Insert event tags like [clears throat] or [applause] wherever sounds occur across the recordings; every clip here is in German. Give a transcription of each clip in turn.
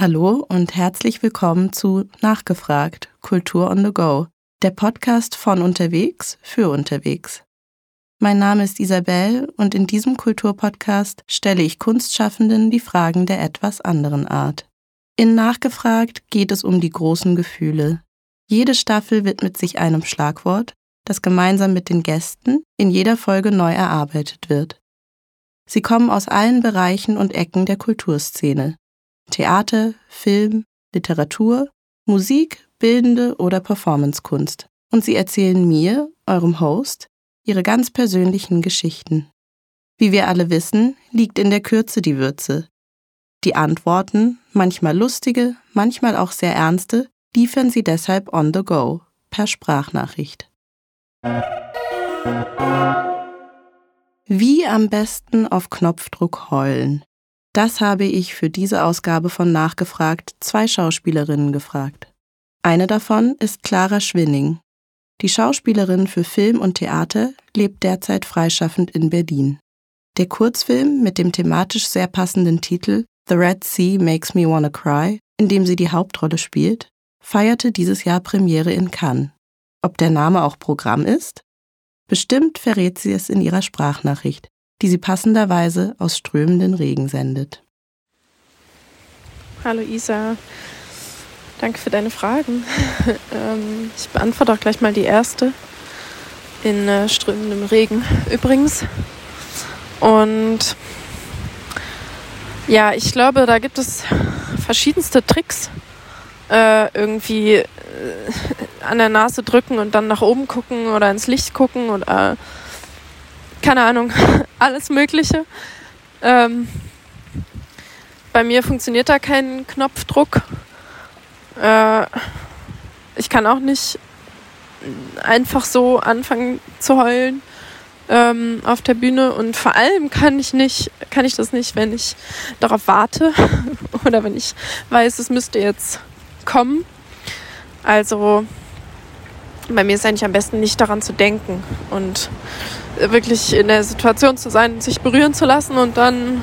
Hallo und herzlich willkommen zu Nachgefragt Kultur on the Go, der Podcast von unterwegs für unterwegs. Mein Name ist Isabel und in diesem Kulturpodcast stelle ich Kunstschaffenden die Fragen der etwas anderen Art. In Nachgefragt geht es um die großen Gefühle. Jede Staffel widmet sich einem Schlagwort, das gemeinsam mit den Gästen in jeder Folge neu erarbeitet wird. Sie kommen aus allen Bereichen und Ecken der Kulturszene. Theater, Film, Literatur, Musik, bildende oder Performancekunst. Und sie erzählen mir, eurem Host, ihre ganz persönlichen Geschichten. Wie wir alle wissen, liegt in der Kürze die Würze. Die Antworten, manchmal lustige, manchmal auch sehr ernste, liefern sie deshalb on the go, per Sprachnachricht. Wie am besten auf Knopfdruck heulen? Das habe ich für diese Ausgabe von Nachgefragt zwei Schauspielerinnen gefragt. Eine davon ist Clara Schwinning, die Schauspielerin für Film und Theater lebt derzeit freischaffend in Berlin. Der Kurzfilm mit dem thematisch sehr passenden Titel The Red Sea Makes Me Wanna Cry, in dem sie die Hauptrolle spielt, feierte dieses Jahr Premiere in Cannes. Ob der Name auch Programm ist? Bestimmt verrät sie es in ihrer Sprachnachricht, die sie passenderweise aus strömenden Regen sendet. Hallo Isa, Danke für deine Fragen. [laughs] ähm, ich beantworte auch gleich mal die erste. In äh, strömendem Regen übrigens. Und ja, ich glaube, da gibt es verschiedenste Tricks. Äh, irgendwie äh, an der Nase drücken und dann nach oben gucken oder ins Licht gucken oder keine Ahnung, [laughs] alles Mögliche. Ähm, bei mir funktioniert da kein Knopfdruck. Äh, ich kann auch nicht einfach so anfangen zu heulen ähm, auf der Bühne und vor allem kann ich nicht, kann ich das nicht, wenn ich darauf warte [laughs] oder wenn ich weiß, es müsste jetzt kommen. Also bei mir ist eigentlich am besten nicht daran zu denken und wirklich in der Situation zu sein, sich berühren zu lassen und dann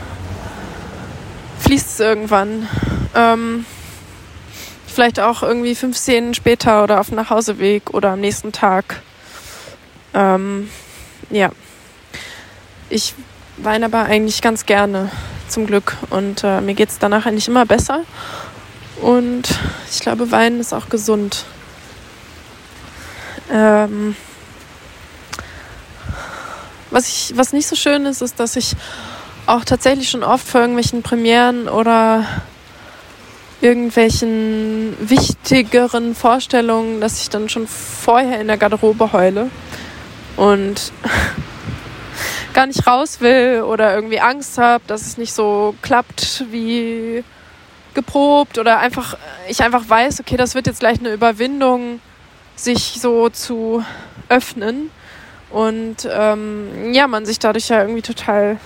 fließt es irgendwann. Ähm, vielleicht auch irgendwie fünf Szenen später oder auf dem Nachhauseweg oder am nächsten Tag. Ähm, ja. Ich weine aber eigentlich ganz gerne, zum Glück. Und äh, mir geht es danach eigentlich immer besser. Und ich glaube, Weinen ist auch gesund. Ähm, was, ich, was nicht so schön ist, ist, dass ich auch tatsächlich schon oft vor irgendwelchen Premieren oder irgendwelchen wichtigeren Vorstellungen, dass ich dann schon vorher in der Garderobe heule und [laughs] gar nicht raus will oder irgendwie Angst habe, dass es nicht so klappt wie geprobt oder einfach ich einfach weiß, okay, das wird jetzt gleich eine Überwindung, sich so zu öffnen und ähm, ja, man sich dadurch ja irgendwie total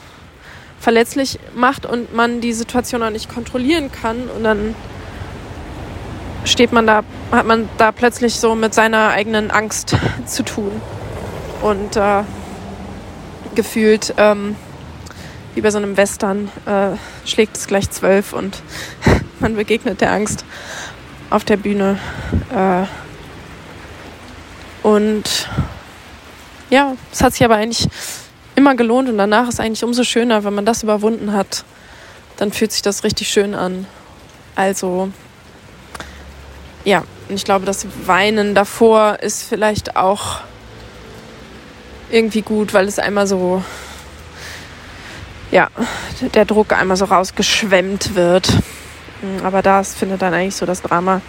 verletzlich macht und man die Situation auch nicht kontrollieren kann. Und dann steht man da, hat man da plötzlich so mit seiner eigenen Angst [laughs] zu tun. Und äh, gefühlt ähm, wie bei so einem Western äh, schlägt es gleich zwölf und [laughs] man begegnet der Angst auf der Bühne äh, und ja, es hat sich aber eigentlich immer gelohnt und danach ist eigentlich umso schöner, wenn man das überwunden hat. Dann fühlt sich das richtig schön an. Also, ja, und ich glaube, das Weinen davor ist vielleicht auch irgendwie gut, weil es einmal so, ja, der Druck einmal so rausgeschwemmt wird. Aber da findet dann eigentlich so das Drama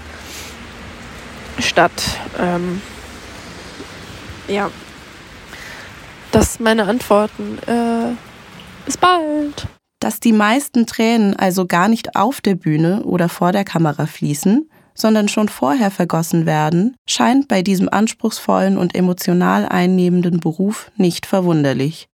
statt. Ähm, ja, das sind meine Antworten. Äh, bis bald. Dass die meisten Tränen also gar nicht auf der Bühne oder vor der Kamera fließen, sondern schon vorher vergossen werden, scheint bei diesem anspruchsvollen und emotional einnehmenden Beruf nicht verwunderlich.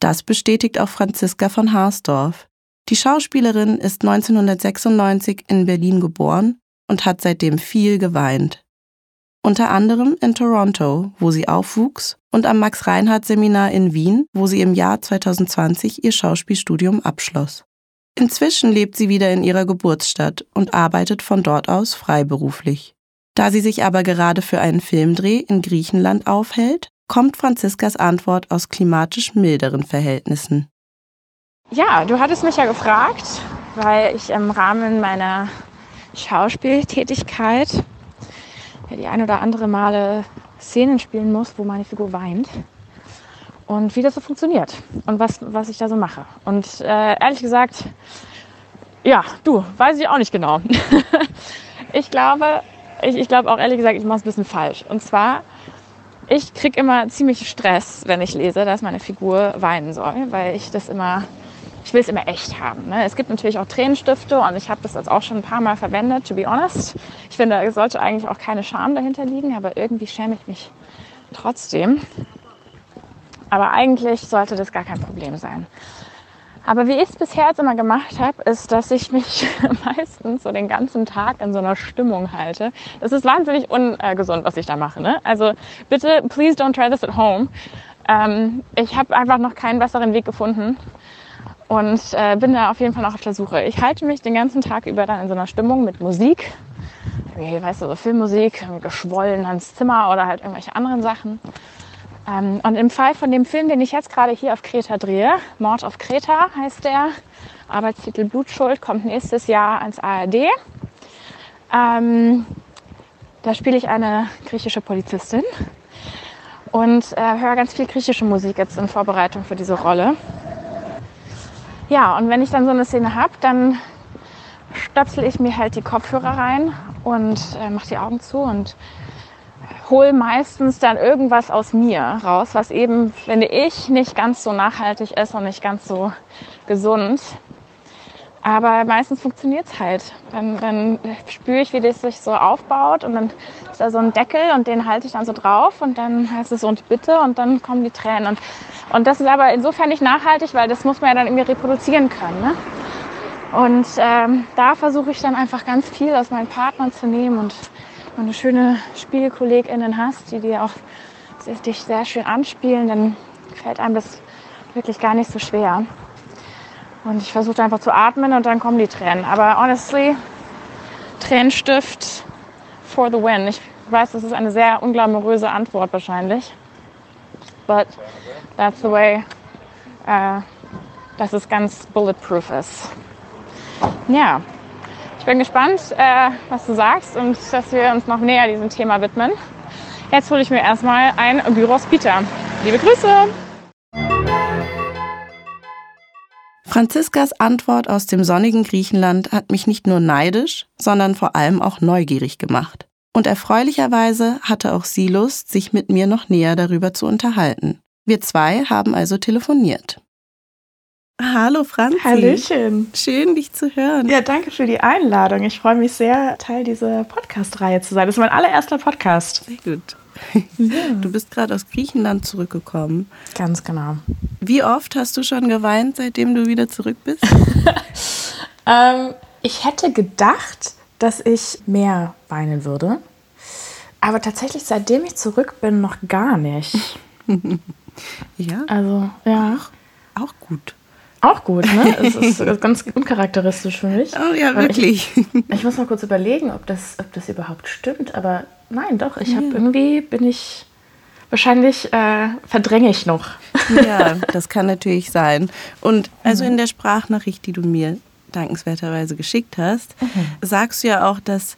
Das bestätigt auch Franziska von Harsdorf. Die Schauspielerin ist 1996 in Berlin geboren und hat seitdem viel geweint unter anderem in Toronto, wo sie aufwuchs, und am Max-Reinhardt-Seminar in Wien, wo sie im Jahr 2020 ihr Schauspielstudium abschloss. Inzwischen lebt sie wieder in ihrer Geburtsstadt und arbeitet von dort aus freiberuflich. Da sie sich aber gerade für einen Filmdreh in Griechenland aufhält, kommt Franziskas Antwort aus klimatisch milderen Verhältnissen. Ja, du hattest mich ja gefragt, weil ich im Rahmen meiner Schauspieltätigkeit ja, die ein oder andere Male Szenen spielen muss, wo meine Figur weint. Und wie das so funktioniert und was, was ich da so mache. Und äh, ehrlich gesagt, ja, du, weiß ich auch nicht genau. [laughs] ich glaube, ich, ich glaube auch ehrlich gesagt, ich mache es ein bisschen falsch. Und zwar, ich kriege immer ziemlich Stress, wenn ich lese, dass meine Figur weinen soll, weil ich das immer ich will es immer echt haben. Ne? Es gibt natürlich auch Tränenstifte und ich habe das jetzt auch schon ein paar Mal verwendet, to be honest. Ich finde, da sollte eigentlich auch keine Scham dahinter liegen, aber irgendwie schäme ich mich trotzdem. Aber eigentlich sollte das gar kein Problem sein. Aber wie ich es bisher jetzt immer gemacht habe, ist, dass ich mich [laughs] meistens so den ganzen Tag in so einer Stimmung halte. Das ist wahnsinnig ungesund, was ich da mache. Ne? Also bitte, please don't try this at home. Ähm, ich habe einfach noch keinen besseren Weg gefunden, und äh, bin da auf jeden Fall noch auf der Suche. Ich halte mich den ganzen Tag über dann in so einer Stimmung mit Musik, wie, weißt du, so Filmmusik, geschwollen ans Zimmer oder halt irgendwelche anderen Sachen. Ähm, und im Fall von dem Film, den ich jetzt gerade hier auf Kreta drehe, Mord auf Kreta heißt der, Arbeitstitel Blutschuld, kommt nächstes Jahr ans ARD. Ähm, da spiele ich eine griechische Polizistin und äh, höre ganz viel griechische Musik jetzt in Vorbereitung für diese Rolle. Ja, und wenn ich dann so eine Szene habe, dann stöpsel ich mir halt die Kopfhörer rein und äh, mache die Augen zu und hole meistens dann irgendwas aus mir raus, was eben, finde ich, nicht ganz so nachhaltig ist und nicht ganz so gesund. Aber meistens funktioniert es halt. Dann, dann spüre ich, wie das sich so aufbaut und dann ist da so ein Deckel und den halte ich dann so drauf und dann heißt es so und bitte und dann kommen die Tränen. Und, und das ist aber insofern nicht nachhaltig, weil das muss man ja dann irgendwie reproduzieren können. Ne? Und ähm, da versuche ich dann einfach ganz viel aus meinen Partnern zu nehmen und wenn du schöne SpielkollegInnen hast, die dir auch dich sehr schön anspielen, dann fällt einem das wirklich gar nicht so schwer. Und ich versuche einfach zu atmen und dann kommen die Tränen. Aber honestly, Tränenstift for the win. Ich weiß, das ist eine sehr unglamouröse Antwort wahrscheinlich. But that's the way, uh, dass es ganz bulletproof ist. Ja, ich bin gespannt, äh, was du sagst und dass wir uns noch näher diesem Thema widmen. Jetzt hole ich mir erstmal ein Gyros Pita. Liebe Grüße! Franziskas Antwort aus dem sonnigen Griechenland hat mich nicht nur neidisch, sondern vor allem auch neugierig gemacht. Und erfreulicherweise hatte auch sie Lust, sich mit mir noch näher darüber zu unterhalten. Wir zwei haben also telefoniert. Hallo Franzi. Hallöchen. Schön, dich zu hören. Ja, danke für die Einladung. Ich freue mich sehr, Teil dieser Podcast-Reihe zu sein. Das ist mein allererster Podcast. Sehr gut. [laughs] Du bist gerade aus Griechenland zurückgekommen. Ganz genau. Wie oft hast du schon geweint, seitdem du wieder zurück bist? [laughs] ähm, ich hätte gedacht, dass ich mehr weinen würde. Aber tatsächlich, seitdem ich zurück bin, noch gar nicht. [laughs] ja. Also, ja. Auch, auch gut. Auch gut, ne? Es ist ganz uncharakteristisch für mich. Oh ja, wirklich. Ich, ich, muss mal kurz überlegen, ob das, ob das überhaupt stimmt. Aber nein, doch. Ich habe irgendwie bin ich wahrscheinlich äh, verdränge ich noch. Ja, [laughs] das kann natürlich sein. Und also in der Sprachnachricht, die du mir dankenswerterweise geschickt hast, mhm. sagst du ja auch, dass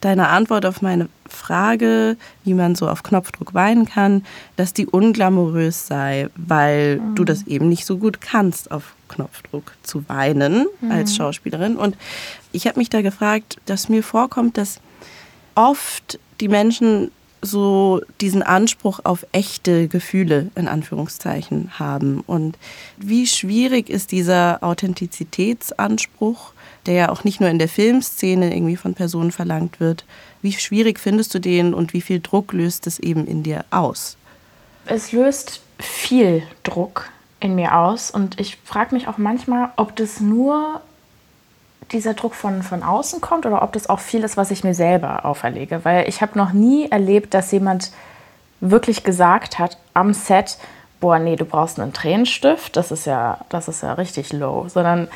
deine Antwort auf meine Frage, wie man so auf Knopfdruck weinen kann, dass die unglamourös sei, weil mhm. du das eben nicht so gut kannst, auf Knopfdruck zu weinen mhm. als Schauspielerin. Und ich habe mich da gefragt, dass mir vorkommt, dass oft die Menschen so diesen Anspruch auf echte Gefühle in Anführungszeichen haben. Und wie schwierig ist dieser Authentizitätsanspruch, der ja auch nicht nur in der Filmszene irgendwie von Personen verlangt wird. Wie schwierig findest du den und wie viel Druck löst es eben in dir aus? Es löst viel Druck in mir aus und ich frage mich auch manchmal, ob das nur dieser Druck von, von außen kommt oder ob das auch viel ist, was ich mir selber auferlege. Weil ich habe noch nie erlebt, dass jemand wirklich gesagt hat am Set, boah, nee, du brauchst einen Tränenstift, das ist ja, das ist ja richtig low. Sondern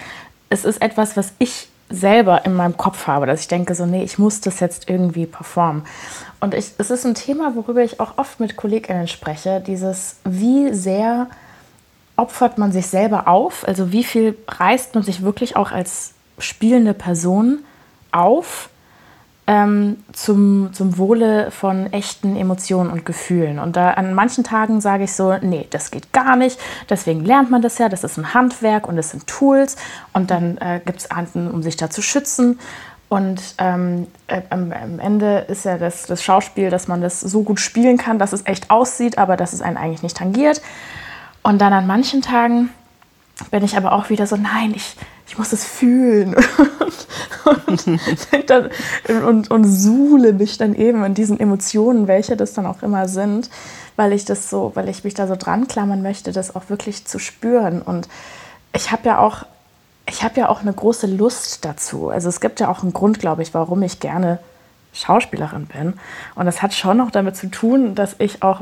es ist etwas, was ich selber in meinem Kopf habe, dass ich denke, so, nee, ich muss das jetzt irgendwie performen. Und ich, es ist ein Thema, worüber ich auch oft mit KollegInnen spreche, dieses, wie sehr opfert man sich selber auf, also wie viel reißt man sich wirklich auch als spielende Person auf, ähm, zum, zum Wohle von echten Emotionen und Gefühlen. Und da an manchen Tagen sage ich so, nee, das geht gar nicht. Deswegen lernt man das ja. Das ist ein Handwerk und es sind Tools. Und dann äh, gibt es Arten, um sich da zu schützen. Und ähm, äh, am, am, Ende ist ja das, das Schauspiel, dass man das so gut spielen kann, dass es echt aussieht, aber dass es einen eigentlich nicht tangiert. Und dann an manchen Tagen bin ich aber auch wieder so, nein, ich, ich muss es fühlen [laughs] und, dann, und, und suhle mich dann eben in diesen Emotionen, welche das dann auch immer sind, weil ich das so, weil ich mich da so dran klammern möchte, das auch wirklich zu spüren. Und ich habe ja auch, ich habe ja auch eine große Lust dazu. Also es gibt ja auch einen Grund, glaube ich, warum ich gerne Schauspielerin bin. Und das hat schon noch damit zu tun, dass ich auch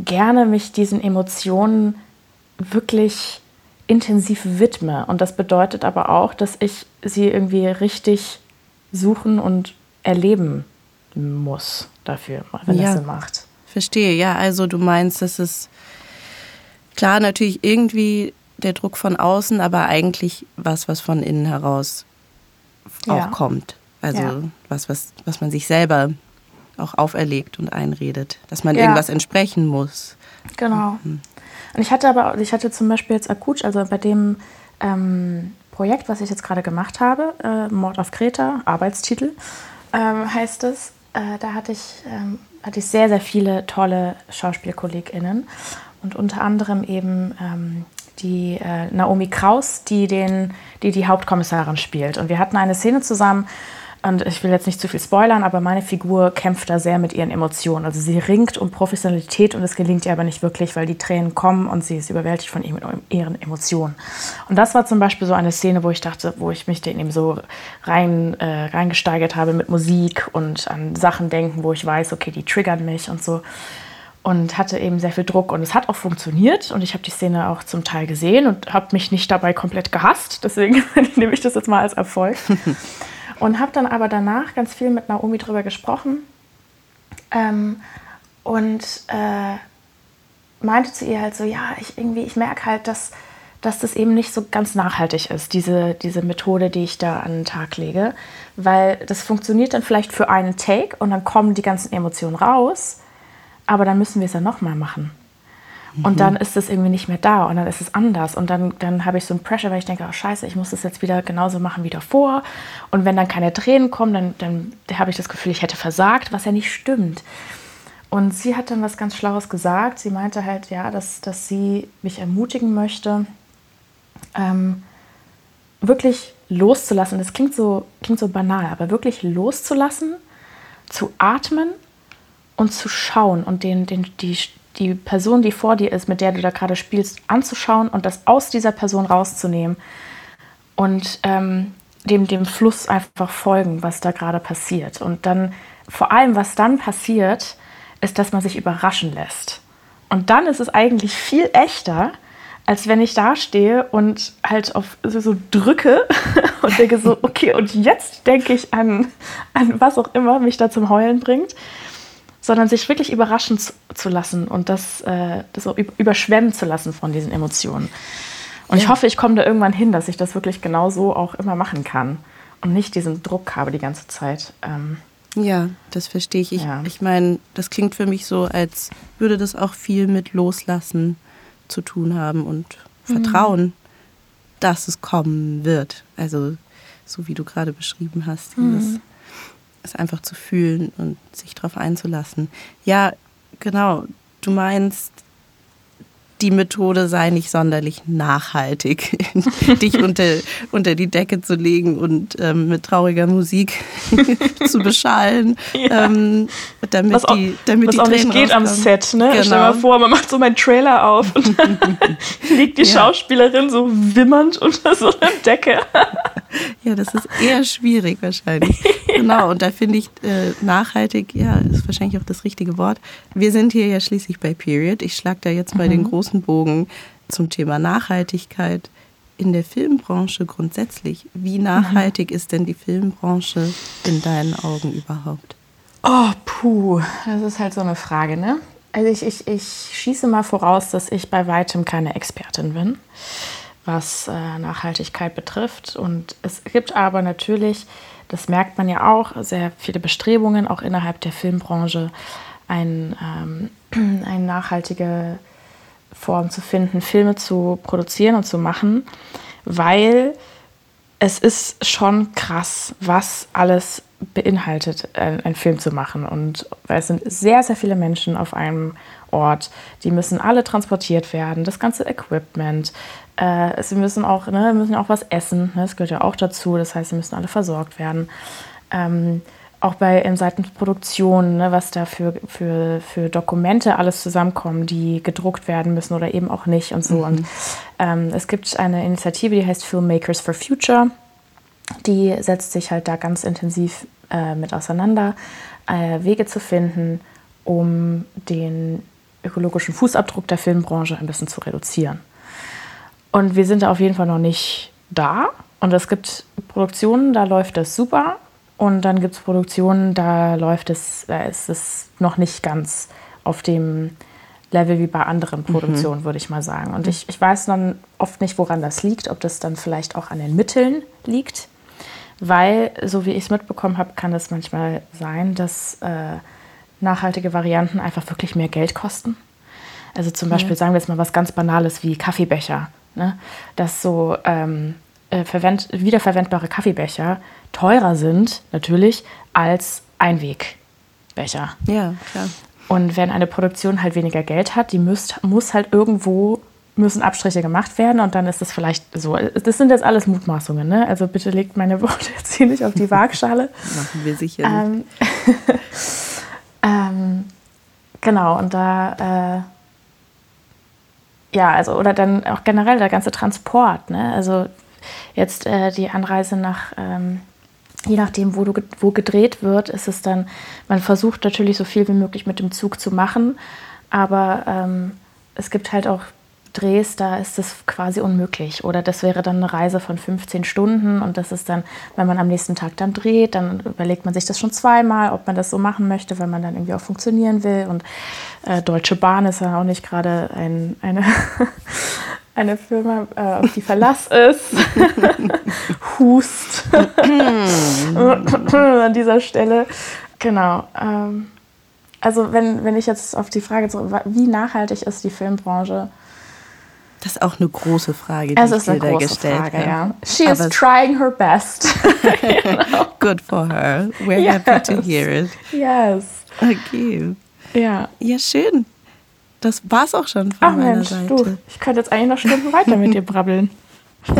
gerne mich diesen Emotionen wirklich intensiv widme. Und das bedeutet aber auch, dass ich sie irgendwie richtig suchen und erleben muss dafür, wenn ja, das Sinn macht. Verstehe, ja. Also du meinst, dass es klar natürlich irgendwie der Druck von außen, aber eigentlich was, was von innen heraus auch ja. kommt. Also ja. was, was, was man sich selber auch auferlegt und einredet, dass man irgendwas entsprechen muss. Genau. Mhm. Und ich hatte aber, ich hatte zum Beispiel jetzt Akutsch, also bei dem ähm, Projekt, was ich jetzt gerade gemacht habe, äh, Mord auf Kreta, Arbeitstitel ähm, heißt es, äh, da hatte ich, ähm, hatte ich sehr, sehr viele tolle SchauspielkollegInnen und unter anderem eben ähm, die äh, Naomi Kraus, die, den, die die Hauptkommissarin spielt. Und wir hatten eine Szene zusammen, und ich will jetzt nicht zu viel spoilern, aber meine Figur kämpft da sehr mit ihren Emotionen. Also sie ringt um Professionalität und es gelingt ihr aber nicht wirklich, weil die Tränen kommen und sie ist überwältigt von ihren Emotionen. Und das war zum Beispiel so eine Szene, wo ich dachte, wo ich mich den eben so rein, äh, reingesteigert habe mit Musik und an Sachen denken, wo ich weiß, okay, die triggern mich und so. Und hatte eben sehr viel Druck und es hat auch funktioniert und ich habe die Szene auch zum Teil gesehen und habe mich nicht dabei komplett gehasst. Deswegen [laughs] nehme ich das jetzt mal als Erfolg. [laughs] Und habe dann aber danach ganz viel mit Naomi drüber gesprochen ähm, und äh, meinte zu ihr halt so, ja, ich irgendwie, ich merke halt, dass, dass das eben nicht so ganz nachhaltig ist, diese, diese Methode, die ich da an den Tag lege. Weil das funktioniert dann vielleicht für einen Take und dann kommen die ganzen Emotionen raus, aber dann müssen wir es ja nochmal machen. Und mhm. dann ist es irgendwie nicht mehr da und dann ist es anders. Und dann, dann habe ich so ein Pressure, weil ich denke, oh scheiße, ich muss das jetzt wieder genauso machen wie davor. Und wenn dann keine Tränen kommen, dann, dann habe ich das Gefühl, ich hätte versagt, was ja nicht stimmt. Und sie hat dann was ganz Schlaues gesagt. Sie meinte halt, ja, dass, dass sie mich ermutigen möchte, ähm, wirklich loszulassen. Das klingt so, klingt so banal, aber wirklich loszulassen, zu atmen und zu schauen und den, den, die, die Person, die vor dir ist, mit der du da gerade spielst, anzuschauen und das aus dieser Person rauszunehmen und ähm, dem, dem Fluss einfach folgen, was da gerade passiert. Und dann, vor allem, was dann passiert, ist, dass man sich überraschen lässt. Und dann ist es eigentlich viel echter, als wenn ich da stehe und halt auf so, drücke [laughs] und denke so, okay, und jetzt denke ich an, an was auch immer mich da zum Heulen bringt sondern sich wirklich überraschen zu, lassen und das, äh, das so überschwemmen zu lassen von diesen Emotionen. Und ja. ich hoffe, ich komme da irgendwann hin, dass ich das wirklich genau so auch immer machen kann und nicht diesen Druck habe die ganze Zeit. Ähm, ja, das verstehe ich. Ich, ja. ich meine, das klingt für mich so, als würde das auch viel mit Loslassen zu tun haben und mhm. Vertrauen, mhm. dass es kommen wird. Also so wie du gerade beschrieben hast, dieses mhm es einfach zu fühlen und sich darauf einzulassen. Ja, genau. Du meinst, die Methode sei nicht sonderlich nachhaltig, [laughs] dich unter, unter die Decke zu legen und ähm, mit trauriger Musik [laughs] zu beschallen, [laughs] ja. ähm, damit was auch, die, damit was die auch nicht geht am Set. Ne? Genau. Stell dir mal vor, man macht so meinen Trailer auf und dann liegt die ja. Schauspielerin so wimmernd unter so einer Decke. Ja, das ist eher schwierig wahrscheinlich. [laughs] Genau, und da finde ich äh, nachhaltig, ja, ist wahrscheinlich auch das richtige Wort. Wir sind hier ja schließlich bei Period. Ich schlage da jetzt mal mhm. den großen Bogen zum Thema Nachhaltigkeit. in der Filmbranche grundsätzlich. Wie nachhaltig mhm. ist denn die Filmbranche in deinen Augen überhaupt? Oh, puh, das ist halt so eine Frage, ne? Also ich, ich, ich schieße mal voraus, dass ich bei weitem keine Expertin bin, was äh, Nachhaltigkeit betrifft. Und es gibt aber natürlich, das merkt man ja auch, sehr viele Bestrebungen, auch innerhalb der Filmbranche, ein, ähm, [clears throat] eine nachhaltige Form zu finden, Filme zu produzieren und zu machen, weil es ist schon krass, was alles beinhaltet, einen Film zu machen. Und weil es sind sehr, sehr viele Menschen auf einem Ort. Die müssen alle transportiert werden, das ganze Equipment. Äh, sie müssen auch, ne, müssen auch was essen. Ne, das gehört ja auch dazu. Das heißt, sie müssen alle versorgt werden. Ähm, auch bei in Seiten Produktion, ne, was da für, für, für Dokumente alles zusammenkommen, die gedruckt werden müssen oder eben auch nicht und so. Mhm. Und ähm, es gibt eine Initiative, die heißt Filmmakers for Future. Die setzt sich halt da ganz intensiv äh, mit auseinander, äh, Wege zu finden, um den ökologischen Fußabdruck der Filmbranche ein bisschen zu reduzieren. Und wir sind da auf jeden Fall noch nicht da. Und es gibt Produktionen, da läuft das super. Und dann gibt es Produktionen, da läuft es, da ist es noch nicht ganz auf dem Level wie bei anderen Produktionen, mhm. würde ich mal sagen. Und ich, ich weiß dann oft nicht, woran das liegt, ob das dann vielleicht auch an den Mitteln liegt. Weil, so wie ich es mitbekommen habe, kann es manchmal sein, dass äh, nachhaltige Varianten einfach wirklich mehr Geld kosten. Also zum Beispiel, sagen wir jetzt mal was ganz Banales wie Kaffeebecher. Ne? Dass so ähm, äh, wiederverwendbare Kaffeebecher teurer sind, natürlich, als Einwegbecher. Ja, klar. Und wenn eine Produktion halt weniger Geld hat, die müsst, muss halt irgendwo müssen Abstriche gemacht werden und dann ist es vielleicht so. Das sind jetzt alles Mutmaßungen, ne? Also bitte legt meine [laughs] Worte jetzt hier nicht auf die Waagschale. Machen wir sicher. Ähm, [laughs] ähm, genau, und da äh, ja, also oder dann auch generell der ganze Transport, ne? Also jetzt äh, die Anreise nach, ähm, je nachdem, wo, du, wo gedreht wird, ist es dann, man versucht natürlich so viel wie möglich mit dem Zug zu machen, aber ähm, es gibt halt auch Drehs, da ist das quasi unmöglich. Oder das wäre dann eine Reise von 15 Stunden und das ist dann, wenn man am nächsten Tag dann dreht, dann überlegt man sich das schon zweimal, ob man das so machen möchte, weil man dann irgendwie auch funktionieren will. Und äh, Deutsche Bahn ist ja auch nicht gerade ein, eine, [laughs] eine Firma, äh, auf die Verlass [laughs] ist. [laughs] Hust. An dieser Stelle. Genau. Ähm, also wenn, wenn ich jetzt auf die Frage zurück, wie nachhaltig ist die Filmbranche? Das ist auch eine große Frage, die es ich dir da gestellt habe. Ja. She is Aber trying her best. [laughs] genau. Good for her. We're yes. happy to hear it. Yes. Okay. Ja. Ja, schön. Das war's auch schon von Ach, meiner Mensch, Seite. Du, ich könnte jetzt eigentlich noch Stunden weiter mit dir brabbeln. [laughs]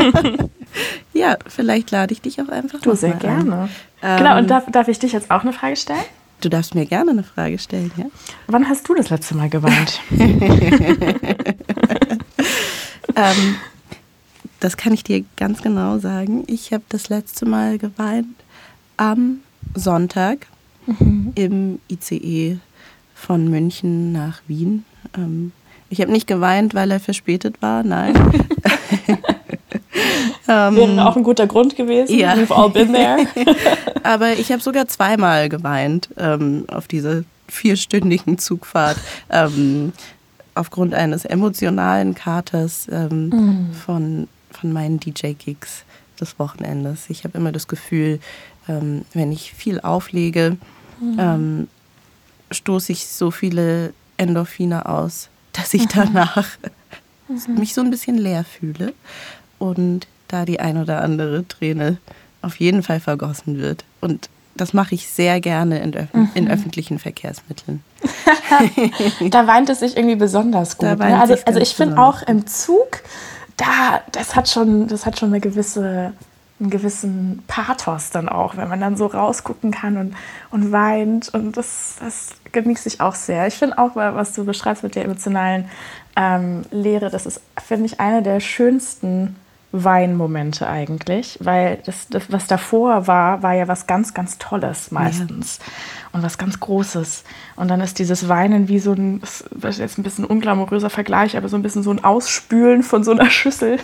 ja, vielleicht lade ich dich auch einfach Du, sehr gerne. Ähm, genau, und darf, darf ich dich jetzt auch eine Frage stellen? Du darfst mir gerne eine Frage stellen, ja? Wann hast du das letzte Mal geweint? [laughs] ähm, das kann ich dir ganz genau sagen. Ich habe das letzte Mal geweint am Sonntag mhm. im ICE von München nach Wien. Ähm, ich habe nicht geweint, weil er verspätet war, nein. [laughs] ähm, Wäre auch ein guter Grund gewesen. Ja. We've all been there. [laughs] Aber ich habe sogar zweimal geweint ähm, auf dieser vierstündigen Zugfahrt. Ähm, aufgrund eines emotionalen Katers ähm, mhm. von, von meinen DJ-Gigs des Wochenendes. Ich habe immer das Gefühl, ähm, wenn ich viel auflege, mhm. ähm, stoße ich so viele Endorphine aus, dass ich [laughs] danach mhm. mich so ein bisschen leer fühle und da die ein oder andere Träne auf jeden Fall vergossen wird. Und das mache ich sehr gerne in, Öf mhm. in öffentlichen Verkehrsmitteln. [laughs] da weint es sich irgendwie besonders gut. Ne? Also, also ich finde auch im Zug, da, das hat schon, das hat schon eine gewisse, einen gewissen Pathos dann auch, wenn man dann so rausgucken kann und, und weint. Und das, das genieße ich auch sehr. Ich finde auch, was du beschreibst mit der emotionalen ähm, Lehre, das ist, finde ich, eine der schönsten Weinmomente eigentlich, weil das, das, was davor war, war ja was ganz, ganz Tolles meistens ja. Und was ganz Großes. Und dann ist dieses Weinen wie so ein, das ist jetzt ein bisschen unglamouröser Vergleich, aber so ein bisschen so ein Ausspülen von so einer [laughs] Schüssel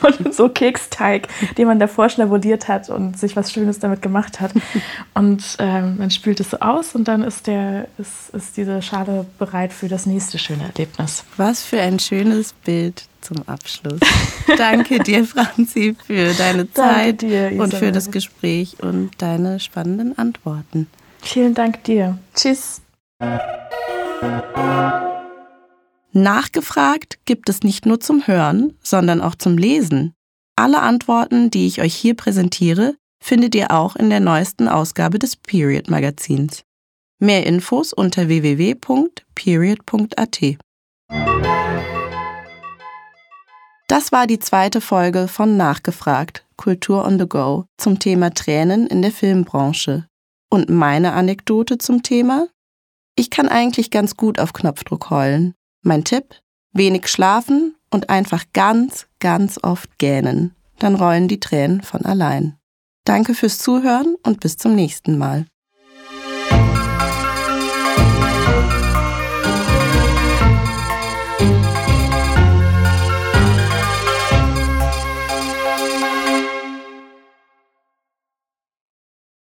von so Keksteig, den man davor schnabuliert hat und sich was Schönes damit gemacht hat. [laughs] Und ähm, man spült es so aus und dann ist, der, ist, ist diese Schale bereit für das nächste schöne Erlebnis. Was für ein schönes Bild zum Abschluss. Danke [laughs] dir, Franzi, für deine Zeit dir, und für das Gespräch und deine spannenden Antworten. Vielen Dank dir. Tschüss. Nachgefragt gibt es nicht nur zum Hören, sondern auch zum Lesen. Alle Antworten, die ich euch hier präsentiere, findet ihr auch in der neuesten Ausgabe des Period Magazins. Mehr Infos unter www.period.at. Das war die zweite Folge von Nachgefragt, Kultur on the Go, zum Thema Tränen in der Filmbranche. Und meine Anekdote zum Thema? Ich kann eigentlich ganz gut auf Knopfdruck heulen. Mein Tipp? Wenig schlafen und einfach ganz, ganz oft gähnen. Dann rollen die Tränen von allein. Danke fürs Zuhören und bis zum nächsten Mal.